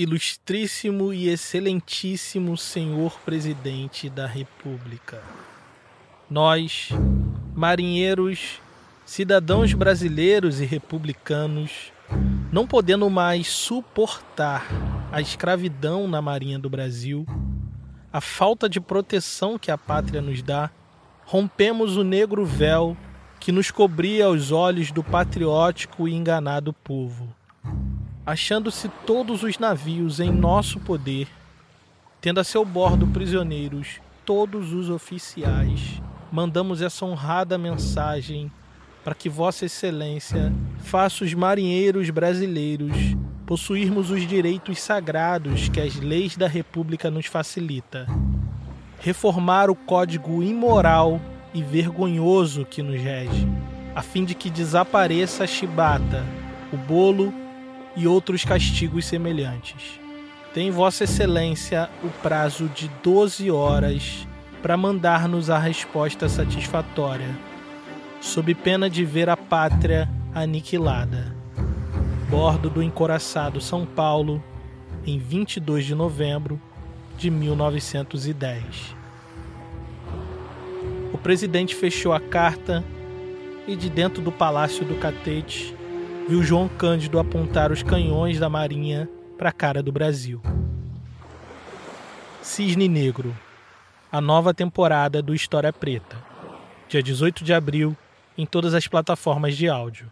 Ilustríssimo e excelentíssimo senhor presidente da República. Nós, marinheiros, cidadãos brasileiros e republicanos, não podendo mais suportar a escravidão na Marinha do Brasil, a falta de proteção que a pátria nos dá, rompemos o negro véu que nos cobria aos olhos do patriótico e enganado povo achando-se todos os navios em nosso poder, tendo a seu bordo prisioneiros todos os oficiais, mandamos essa honrada mensagem para que Vossa Excelência faça os marinheiros brasileiros possuirmos os direitos sagrados que as leis da República nos facilita. Reformar o código imoral e vergonhoso que nos rege, a fim de que desapareça a chibata, o bolo e outros castigos semelhantes. Tem Vossa Excelência o prazo de 12 horas para mandar-nos a resposta satisfatória, sob pena de ver a pátria aniquilada. Bordo do encoraçado São Paulo, em 22 de novembro de 1910. O presidente fechou a carta e de dentro do palácio do Catete viu João Cândido apontar os canhões da Marinha para a cara do Brasil. Cisne Negro, a nova temporada do História Preta, dia 18 de abril, em todas as plataformas de áudio.